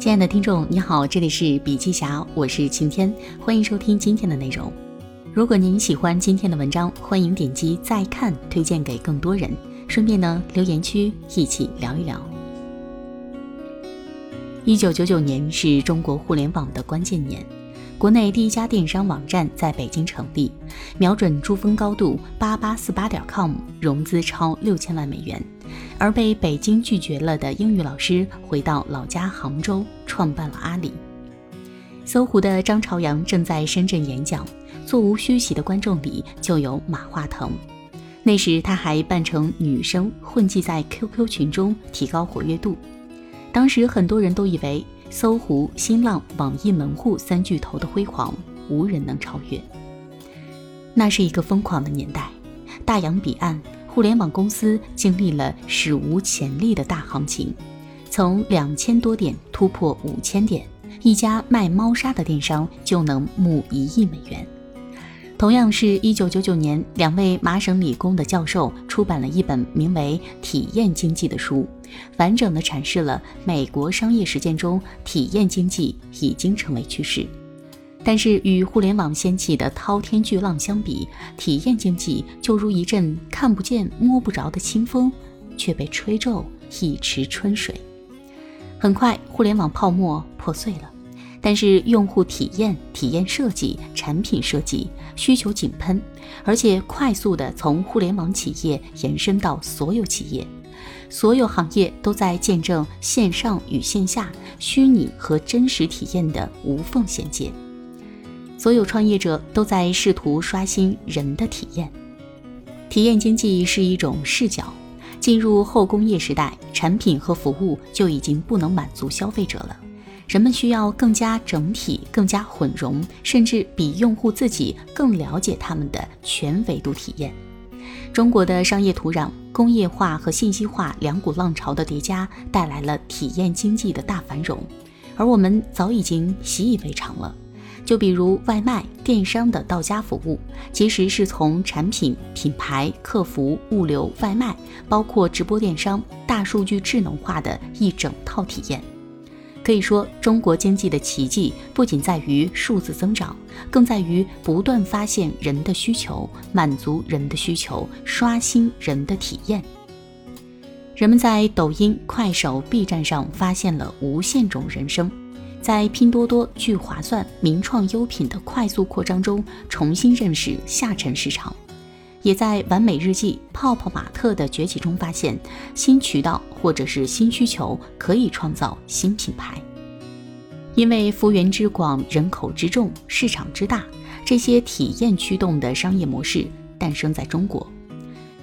亲爱的听众，你好，这里是笔记侠，我是晴天，欢迎收听今天的内容。如果您喜欢今天的文章，欢迎点击再看，推荐给更多人。顺便呢，留言区一起聊一聊。一九九九年是中国互联网的关键年，国内第一家电商网站在北京成立，瞄准珠峰高度八八四八点 com，融资超六千万美元。而被北京拒绝了的英语老师回到老家杭州，创办了阿里。搜狐的张朝阳正在深圳演讲，座无虚席的观众里就有马化腾。那时他还扮成女生混迹在 QQ 群中，提高活跃度。当时很多人都以为搜狐、新浪、网易门户三巨头的辉煌无人能超越。那是一个疯狂的年代，大洋彼岸。互联网公司经历了史无前例的大行情，从两千多点突破五千点，一家卖猫砂的电商就能募一亿美元。同样是一九九九年，两位麻省理工的教授出版了一本名为《体验经济》的书，完整的阐释了美国商业实践中体验经济已经成为趋势。但是与互联网掀起的滔天巨浪相比，体验经济就如一阵看不见摸不着的清风，却被吹皱一池春水。很快，互联网泡沫破碎了，但是用户体验、体验设计、产品设计需求井喷，而且快速的从互联网企业延伸到所有企业，所有行业都在见证线上与线下、虚拟和真实体验的无缝衔接。所有创业者都在试图刷新人的体验。体验经济是一种视角。进入后工业时代，产品和服务就已经不能满足消费者了，人们需要更加整体、更加混融，甚至比用户自己更了解他们的全维度体验。中国的商业土壤、工业化和信息化两股浪潮的叠加，带来了体验经济的大繁荣，而我们早已经习以为常了。就比如外卖、电商的到家服务，其实是从产品、品牌、客服、物流、外卖，包括直播电商、大数据智能化的一整套体验。可以说，中国经济的奇迹不仅在于数字增长，更在于不断发现人的需求，满足人的需求，刷新人的体验。人们在抖音、快手、B 站上发现了无限种人生。在拼多多聚划算、名创优品的快速扩张中，重新认识下沉市场；也在完美日记、泡泡玛特的崛起中发现新渠道或者是新需求，可以创造新品牌。因为幅员之广、人口之众、市场之大，这些体验驱动的商业模式诞生在中国。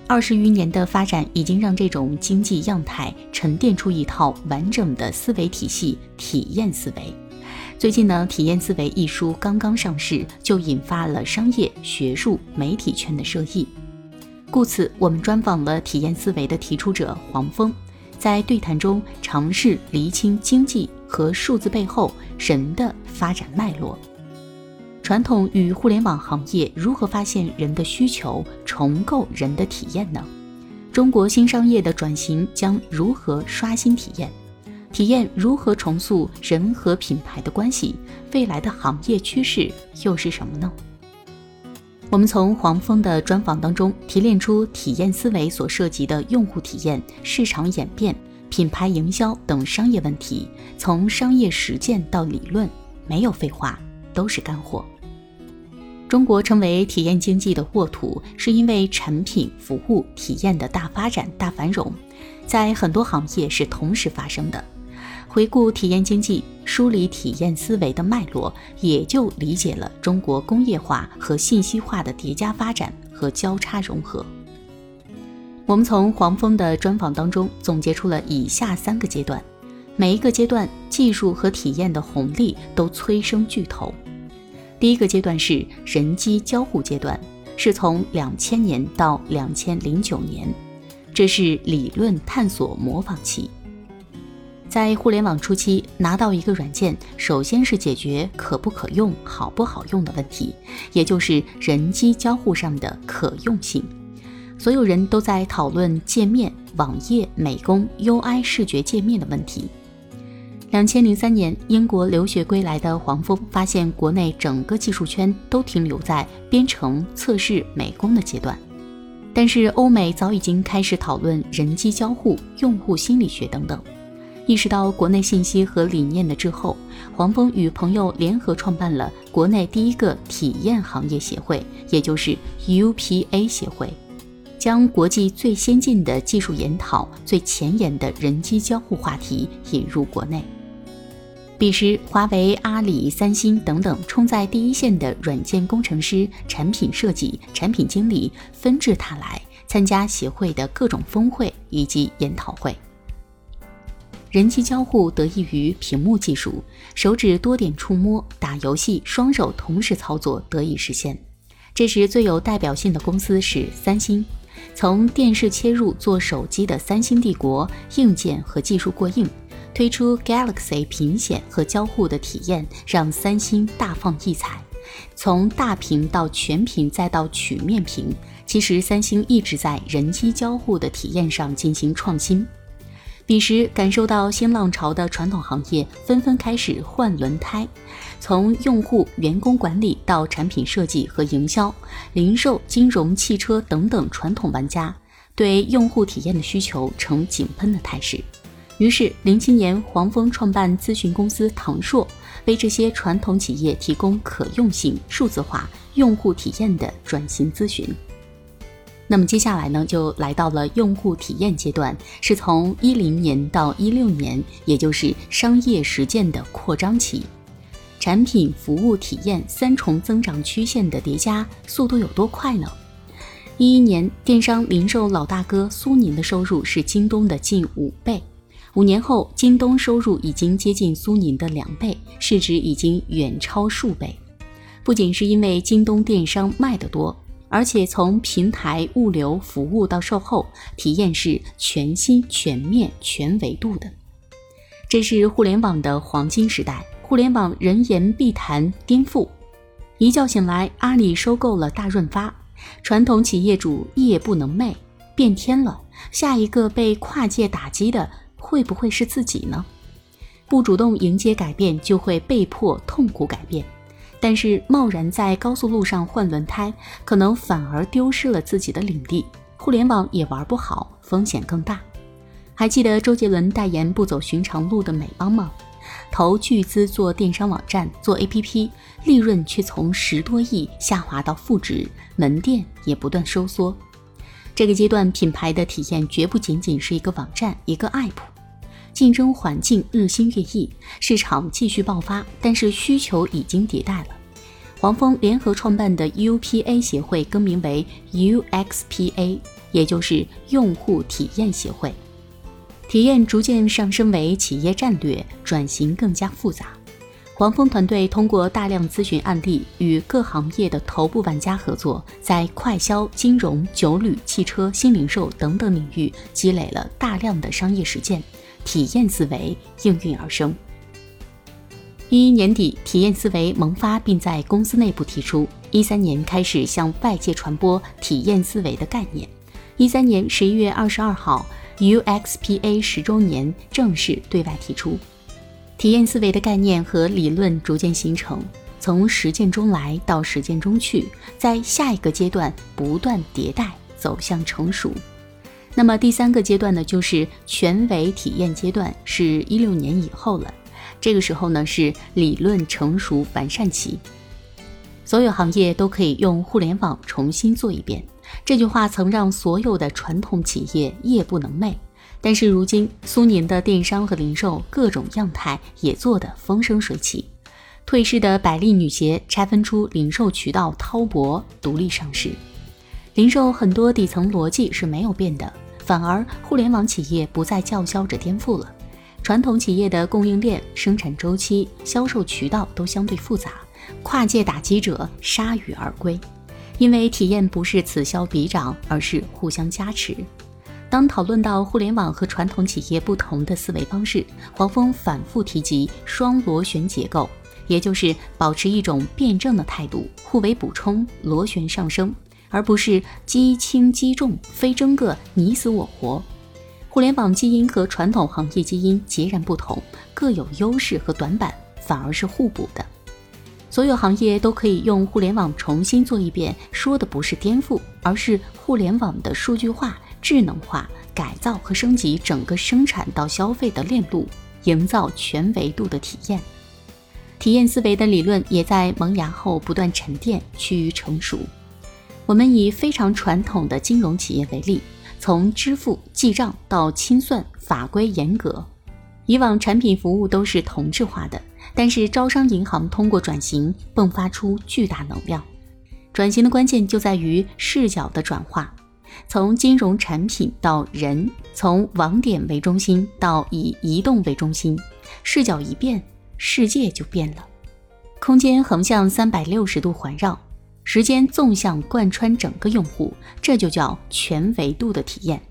二十余年的发展，已经让这种经济样态沉淀出一套完整的思维体系——体验思维。最近呢，《体验思维》一书刚刚上市，就引发了商业、学术、媒体圈的热议。故此，我们专访了体验思维的提出者黄峰，在对谈中尝试厘清经济和数字背后人的发展脉络。传统与互联网行业如何发现人的需求，重构人的体验呢？中国新商业的转型将如何刷新体验？体验如何重塑人和品牌的关系？未来的行业趋势又是什么呢？我们从黄峰的专访当中提炼出体验思维所涉及的用户体验、市场演变、品牌营销等商业问题，从商业实践到理论，没有废话，都是干货。中国成为体验经济的沃土，是因为产品、服务、体验的大发展、大繁荣，在很多行业是同时发生的。回顾体验经济，梳理体验思维的脉络，也就理解了中国工业化和信息化的叠加发展和交叉融合。我们从黄峰的专访当中总结出了以下三个阶段，每一个阶段技术和体验的红利都催生巨头。第一个阶段是人机交互阶段，是从两千年到两千零九年，这是理论探索模仿期。在互联网初期，拿到一个软件，首先是解决可不可用、好不好用的问题，也就是人机交互上的可用性。所有人都在讨论界面、网页美工、UI 视觉界面的问题。两千零三年，英国留学归来的黄蜂发现，国内整个技术圈都停留在编程、测试、美工的阶段，但是欧美早已经开始讨论人机交互、用户心理学等等。意识到国内信息和理念的滞后，黄蜂与朋友联合创办了国内第一个体验行业协会，也就是 UPA 协会。将国际最先进的技术研讨、最前沿的人机交互话题引入国内。彼时，华为、阿里、三星等等冲在第一线的软件工程师、产品设计、产品经理纷至沓来参加协会的各种峰会以及研讨会。人机交互得益于屏幕技术，手指多点触摸、打游戏，双手同时操作得以实现。这时最有代表性的公司是三星。从电视切入做手机的三星帝国，硬件和技术过硬，推出 Galaxy 屏显和交互的体验，让三星大放异彩。从大屏到全屏再到曲面屏，其实三星一直在人机交互的体验上进行创新。彼时感受到新浪潮的传统行业纷纷开始换轮胎，从用户、员工管理到产品设计和营销、零售、金融、汽车等等传统玩家对用户体验的需求呈井喷的态势。于是，零七年黄蜂创办咨询公司唐硕，为这些传统企业提供可用性、数字化、用户体验的转型咨询。那么接下来呢，就来到了用户体验阶段，是从一零年到一六年，也就是商业实践的扩张期，产品服务体验三重增长曲线的叠加，速度有多快呢？一一年，电商零售老大哥苏宁的收入是京东的近五倍，五年后，京东收入已经接近苏宁的两倍，市值已经远超数倍，不仅是因为京东电商卖得多。而且从平台、物流、服务到售后体验是全新、全面、全维度的。这是互联网的黄金时代，互联网人言必谈颠覆。一觉醒来，阿里收购了大润发，传统企业主夜不能寐，变天了。下一个被跨界打击的会不会是自己呢？不主动迎接改变，就会被迫痛苦改变。但是贸然在高速路上换轮胎，可能反而丢失了自己的领地。互联网也玩不好，风险更大。还记得周杰伦代言不走寻常路的美邦吗？投巨资做电商网站、做 APP，利润却从十多亿下滑到负值，门店也不断收缩。这个阶段，品牌的体验绝不仅仅是一个网站、一个 App。竞争环境日新月异，市场继续爆发，但是需求已经迭代了。黄蜂联合创办的 UPA 协会更名为 UXPA，也就是用户体验协会。体验逐渐上升为企业战略，转型更加复杂。黄蜂团队通过大量咨询案例，与各行业的头部玩家合作，在快销、金融、酒旅、汽车、新零售等等领域积累了大量的商业实践。体验思维应运而生。一一年底，体验思维萌发，并在公司内部提出。一三年开始向外界传播体验思维的概念。一三年十一月二十二号，UXPA 十周年正式对外提出。体验思维的概念和理论逐渐形成，从实践中来到实践中去，在下一个阶段不断迭代，走向成熟。那么第三个阶段呢，就是全维体验阶段，是一六年以后了。这个时候呢，是理论成熟完善期，所有行业都可以用互联网重新做一遍。这句话曾让所有的传统企业夜不能寐，但是如今苏宁的电商和零售各种样态也做得风生水起。退市的百丽女鞋拆分出零售渠道滔博独立上市，零售很多底层逻辑是没有变的。反而，互联网企业不再叫嚣着颠覆了。传统企业的供应链、生产周期、销售渠道都相对复杂，跨界打击者铩羽而归。因为体验不是此消彼长，而是互相加持。当讨论到互联网和传统企业不同的思维方式，黄峰反复提及双螺旋结构，也就是保持一种辩证的态度，互为补充，螺旋上升。而不是击轻击重，非争个你死我活。互联网基因和传统行业基因截然不同，各有优势和短板，反而是互补的。所有行业都可以用互联网重新做一遍，说的不是颠覆，而是互联网的数据化、智能化、改造和升级整个生产到消费的链路，营造全维度的体验。体验思维的理论也在萌芽后不断沉淀，趋于成熟。我们以非常传统的金融企业为例，从支付、记账到清算，法规严格，以往产品服务都是同质化的。但是招商银行通过转型迸发出巨大能量。转型的关键就在于视角的转化，从金融产品到人，从网点为中心到以移动为中心，视角一变。世界就变了，空间横向三百六十度环绕，时间纵向贯穿整个用户，这就叫全维度的体验。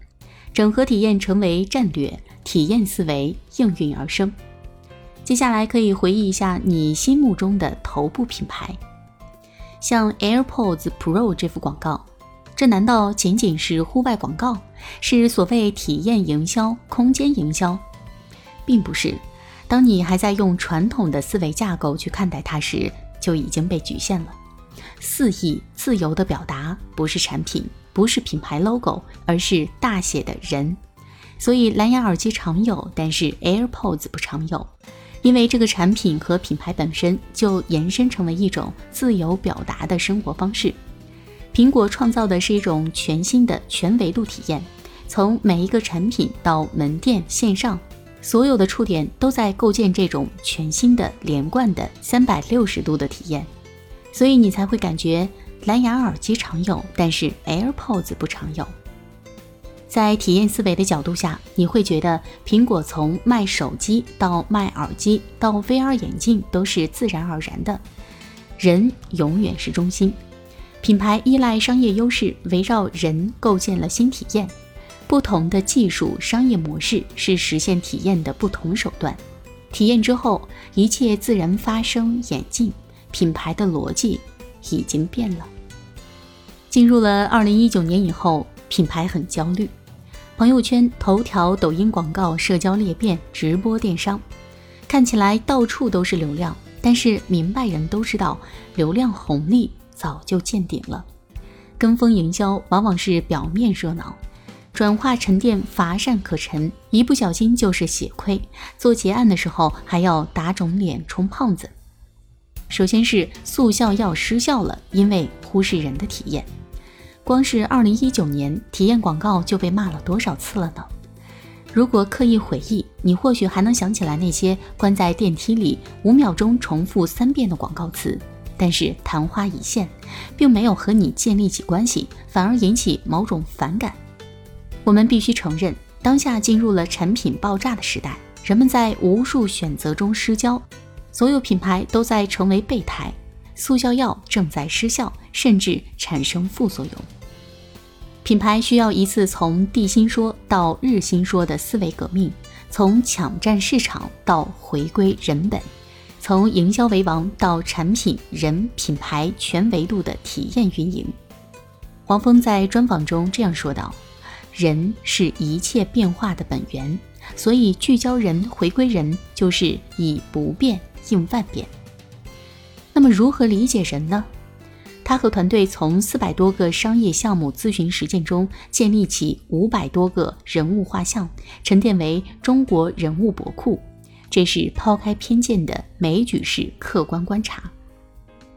整合体验成为战略，体验思维应运而生。接下来可以回忆一下你心目中的头部品牌，像 AirPods Pro 这幅广告，这难道仅仅是户外广告？是所谓体验营销、空间营销，并不是。当你还在用传统的思维架构去看待它时，就已经被局限了。肆意自由的表达不是产品，不是品牌 logo，而是大写的人。所以蓝牙耳机常有，但是 AirPods 不常有，因为这个产品和品牌本身就延伸成为一种自由表达的生活方式。苹果创造的是一种全新的全维度体验，从每一个产品到门店线上。所有的触点都在构建这种全新的连贯的三百六十度的体验，所以你才会感觉蓝牙耳机常有，但是 AirPods 不常有。在体验思维的角度下，你会觉得苹果从卖手机到卖耳机到 VR 眼镜都是自然而然的，人永远是中心，品牌依赖商业优势，围绕人构建了新体验。不同的技术商业模式是实现体验的不同手段。体验之后，一切自然发生演进。品牌的逻辑已经变了。进入了二零一九年以后，品牌很焦虑。朋友圈、头条、抖音广告、社交裂变、直播电商，看起来到处都是流量，但是明白人都知道，流量红利早就见顶了。跟风营销往往是表面热闹。转化沉淀乏善可陈，一不小心就是血亏。做结案的时候还要打肿脸充胖子。首先是速效药失效了，因为忽视人的体验。光是二零一九年体验广告就被骂了多少次了呢？如果刻意回忆，你或许还能想起来那些关在电梯里五秒钟重复三遍的广告词，但是昙花一现，并没有和你建立起关系，反而引起某种反感。我们必须承认，当下进入了产品爆炸的时代，人们在无数选择中失焦，所有品牌都在成为备胎，速效药正在失效，甚至产生副作用。品牌需要一次从地心说到日心说的思维革命，从抢占市场到回归人本，从营销为王到产品人品牌全维度的体验运营。黄峰在专访中这样说道。人是一切变化的本源，所以聚焦人、回归人，就是以不变应万变。那么，如何理解人呢？他和团队从四百多个商业项目咨询实践中建立起五百多个人物画像，沉淀为中国人物博库。这是抛开偏见的枚举式客观观察。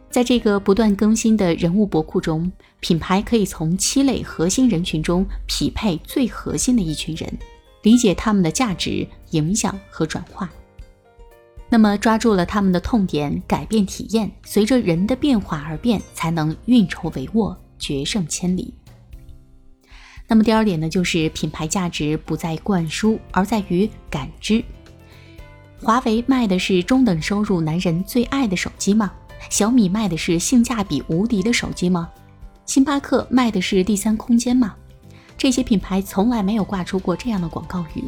在这个不断更新的人物博库中，品牌可以从七类核心人群中匹配最核心的一群人，理解他们的价值、影响和转化。那么，抓住了他们的痛点，改变体验，随着人的变化而变，才能运筹帷幄，决胜千里。那么，第二点呢，就是品牌价值不在灌输，而在于感知。华为卖的是中等收入男人最爱的手机吗？小米卖的是性价比无敌的手机吗？星巴克卖的是第三空间吗？这些品牌从来没有挂出过这样的广告语，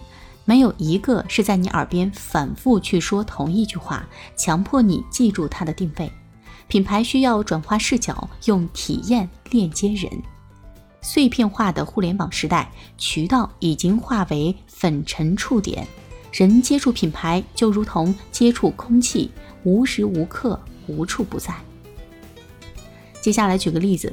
没有一个是在你耳边反复去说同一句话，强迫你记住它的定位。品牌需要转化视角，用体验链接人。碎片化的互联网时代，渠道已经化为粉尘触点，人接触品牌就如同接触空气，无时无刻、无处不在。接下来举个例子，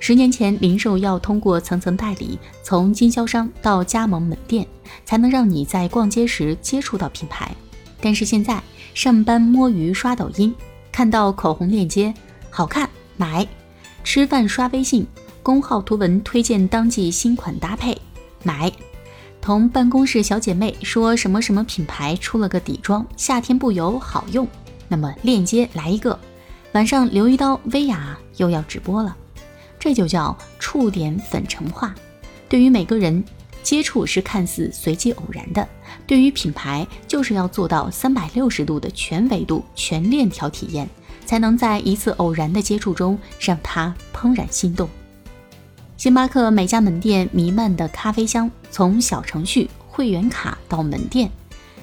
十年前，零售要通过层层代理，从经销商到加盟门店，才能让你在逛街时接触到品牌。但是现在，上班摸鱼刷抖音，看到口红链接好看买；吃饭刷微信，公号图文推荐当季新款搭配买；同办公室小姐妹说什么什么品牌出了个底妆，夏天不油好用，那么链接来一个。晚上留一刀，薇娅又要直播了，这就叫触点粉尘化。对于每个人，接触是看似随机偶然的；对于品牌，就是要做到三百六十度的全维度、全链条体验，才能在一次偶然的接触中让它怦然心动。星巴克每家门店弥漫的咖啡香，从小程序、会员卡到门店，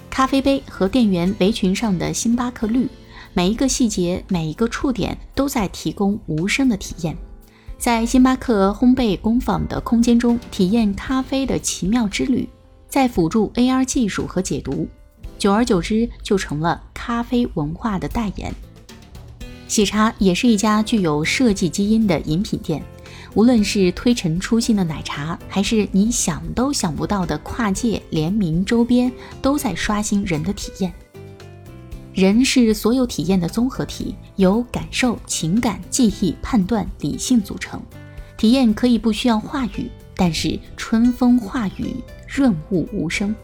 咖啡杯和店员围裙上的星巴克绿。每一个细节，每一个触点，都在提供无声的体验。在星巴克烘焙工坊的空间中，体验咖啡的奇妙之旅，在辅助 AR 技术和解读，久而久之就成了咖啡文化的代言。喜茶也是一家具有设计基因的饮品店，无论是推陈出新的奶茶，还是你想都想不到的跨界联名周边，都在刷新人的体验。人是所有体验的综合体，由感受、情感、记忆、判断、理性组成。体验可以不需要话语，但是春风化雨，润物无声。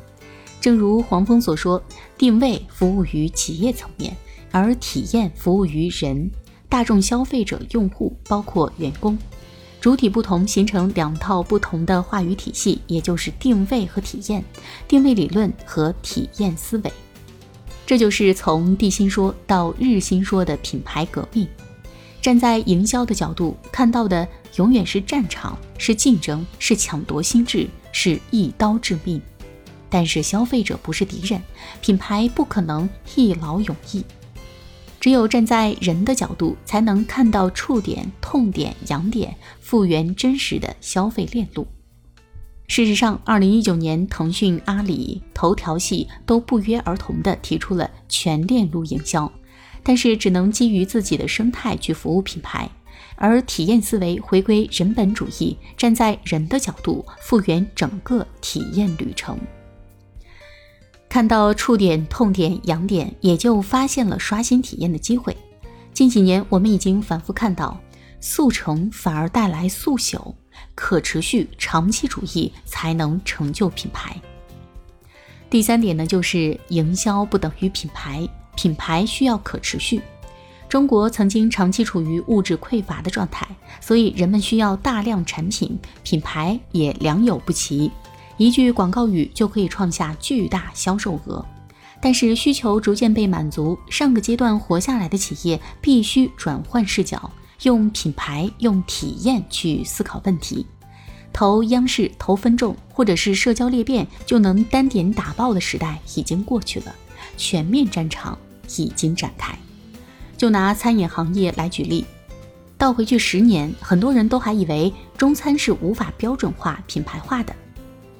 正如黄蜂所说，定位服务于企业层面，而体验服务于人。大众消费者用户包括员工，主体不同，形成两套不同的话语体系，也就是定位和体验，定位理论和体验思维。这就是从地心说到日心说的品牌革命。站在营销的角度看到的，永远是战场，是竞争，是抢夺心智，是一刀致命。但是消费者不是敌人，品牌不可能一劳永逸。只有站在人的角度，才能看到触点、痛点、痒点，复原真实的消费链路。事实上，二零一九年，腾讯、阿里、头条系都不约而同地提出了全链路营销，但是只能基于自己的生态去服务品牌，而体验思维回归人本主义，站在人的角度复原整个体验旅程。看到触点、痛点、痒点，也就发现了刷新体验的机会。近几年，我们已经反复看到，速成反而带来速朽。可持续、长期主义才能成就品牌。第三点呢，就是营销不等于品牌，品牌需要可持续。中国曾经长期处于物质匮乏的状态，所以人们需要大量产品，品牌也良莠不齐。一句广告语就可以创下巨大销售额。但是需求逐渐被满足，上个阶段活下来的企业必须转换视角。用品牌、用体验去思考问题，投央视、投分众，或者是社交裂变就能单点打爆的时代已经过去了，全面战场已经展开。就拿餐饮行业来举例，倒回去十年，很多人都还以为中餐是无法标准化、品牌化的，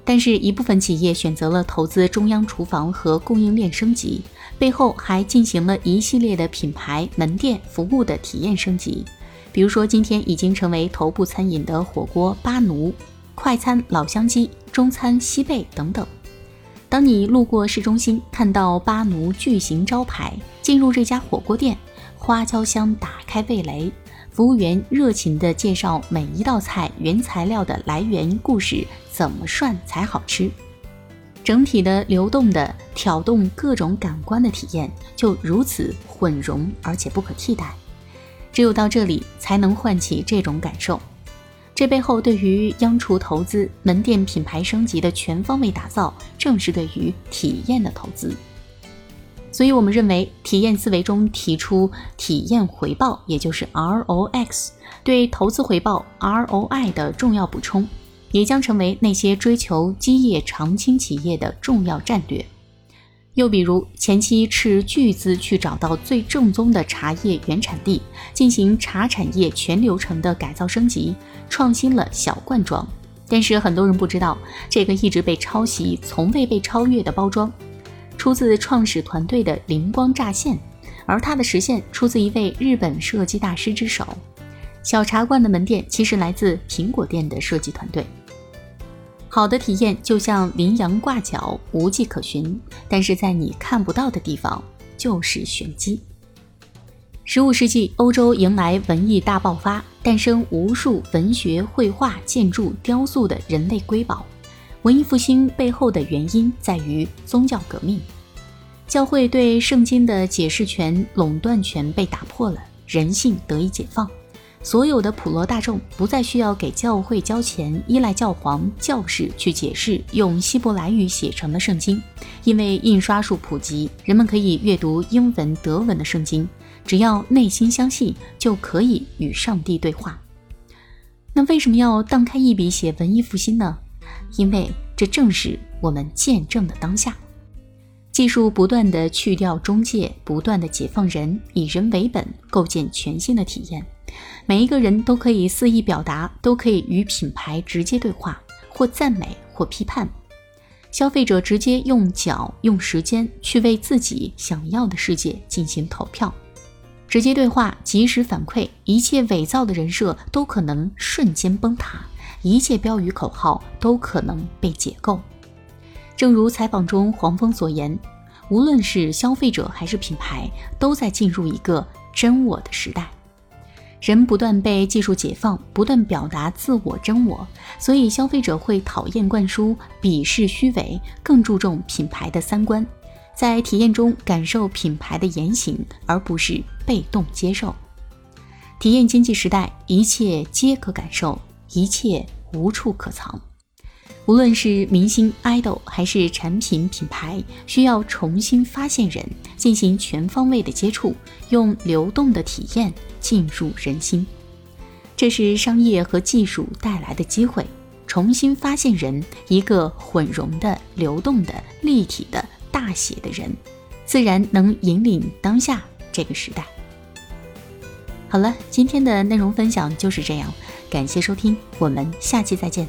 但是一部分企业选择了投资中央厨房和供应链升级，背后还进行了一系列的品牌、门店服务的体验升级。比如说，今天已经成为头部餐饮的火锅巴奴、快餐老乡鸡、中餐西贝等等。当你路过市中心，看到巴奴巨型招牌，进入这家火锅店，花椒香打开味蕾，服务员热情地介绍每一道菜原材料的来源故事，怎么涮才好吃，整体的流动的挑动各种感官的体验，就如此混融而且不可替代。只有到这里，才能唤起这种感受。这背后对于央厨投资、门店品牌升级的全方位打造，正是对于体验的投资。所以，我们认为体验思维中提出体验回报，也就是 ROX，对投资回报 ROI 的重要补充，也将成为那些追求基业长青企业的重要战略。又比如，前期斥巨资去找到最正宗的茶叶原产地，进行茶产业全流程的改造升级，创新了小罐装。但是很多人不知道，这个一直被抄袭、从未被超越的包装，出自创始团队的灵光乍现，而它的实现出自一位日本设计大师之手。小茶罐的门店其实来自苹果店的设计团队。好的体验就像羚羊挂角，无迹可寻，但是在你看不到的地方就是玄机。十五世纪，欧洲迎来文艺大爆发，诞生无数文学、绘画、建筑、雕塑的人类瑰宝。文艺复兴背后的原因在于宗教革命，教会对圣经的解释权、垄断权被打破了，人性得以解放。所有的普罗大众不再需要给教会交钱，依赖教皇、教士去解释用希伯来语写成的圣经，因为印刷术普及，人们可以阅读英文、德文的圣经，只要内心相信，就可以与上帝对话。那为什么要荡开一笔写文艺复兴呢？因为这正是我们见证的当下。技术不断的去掉中介，不断的解放人，以人为本，构建全新的体验。每一个人都可以肆意表达，都可以与品牌直接对话，或赞美，或批判。消费者直接用脚、用时间去为自己想要的世界进行投票。直接对话，及时反馈，一切伪造的人设都可能瞬间崩塌，一切标语口号都可能被解构。正如采访中黄蜂所言，无论是消费者还是品牌，都在进入一个真我的时代。人不断被技术解放，不断表达自我真我，所以消费者会讨厌灌输、鄙视虚伪，更注重品牌的三观，在体验中感受品牌的言行，而不是被动接受。体验经济时代，一切皆可感受，一切无处可藏。无论是明星、idol 还是产品品牌，需要重新发现人，进行全方位的接触，用流动的体验进入人心。这是商业和技术带来的机会，重新发现人，一个混融的、流动的、立体的大写的人，自然能引领当下这个时代。好了，今天的内容分享就是这样，感谢收听，我们下期再见。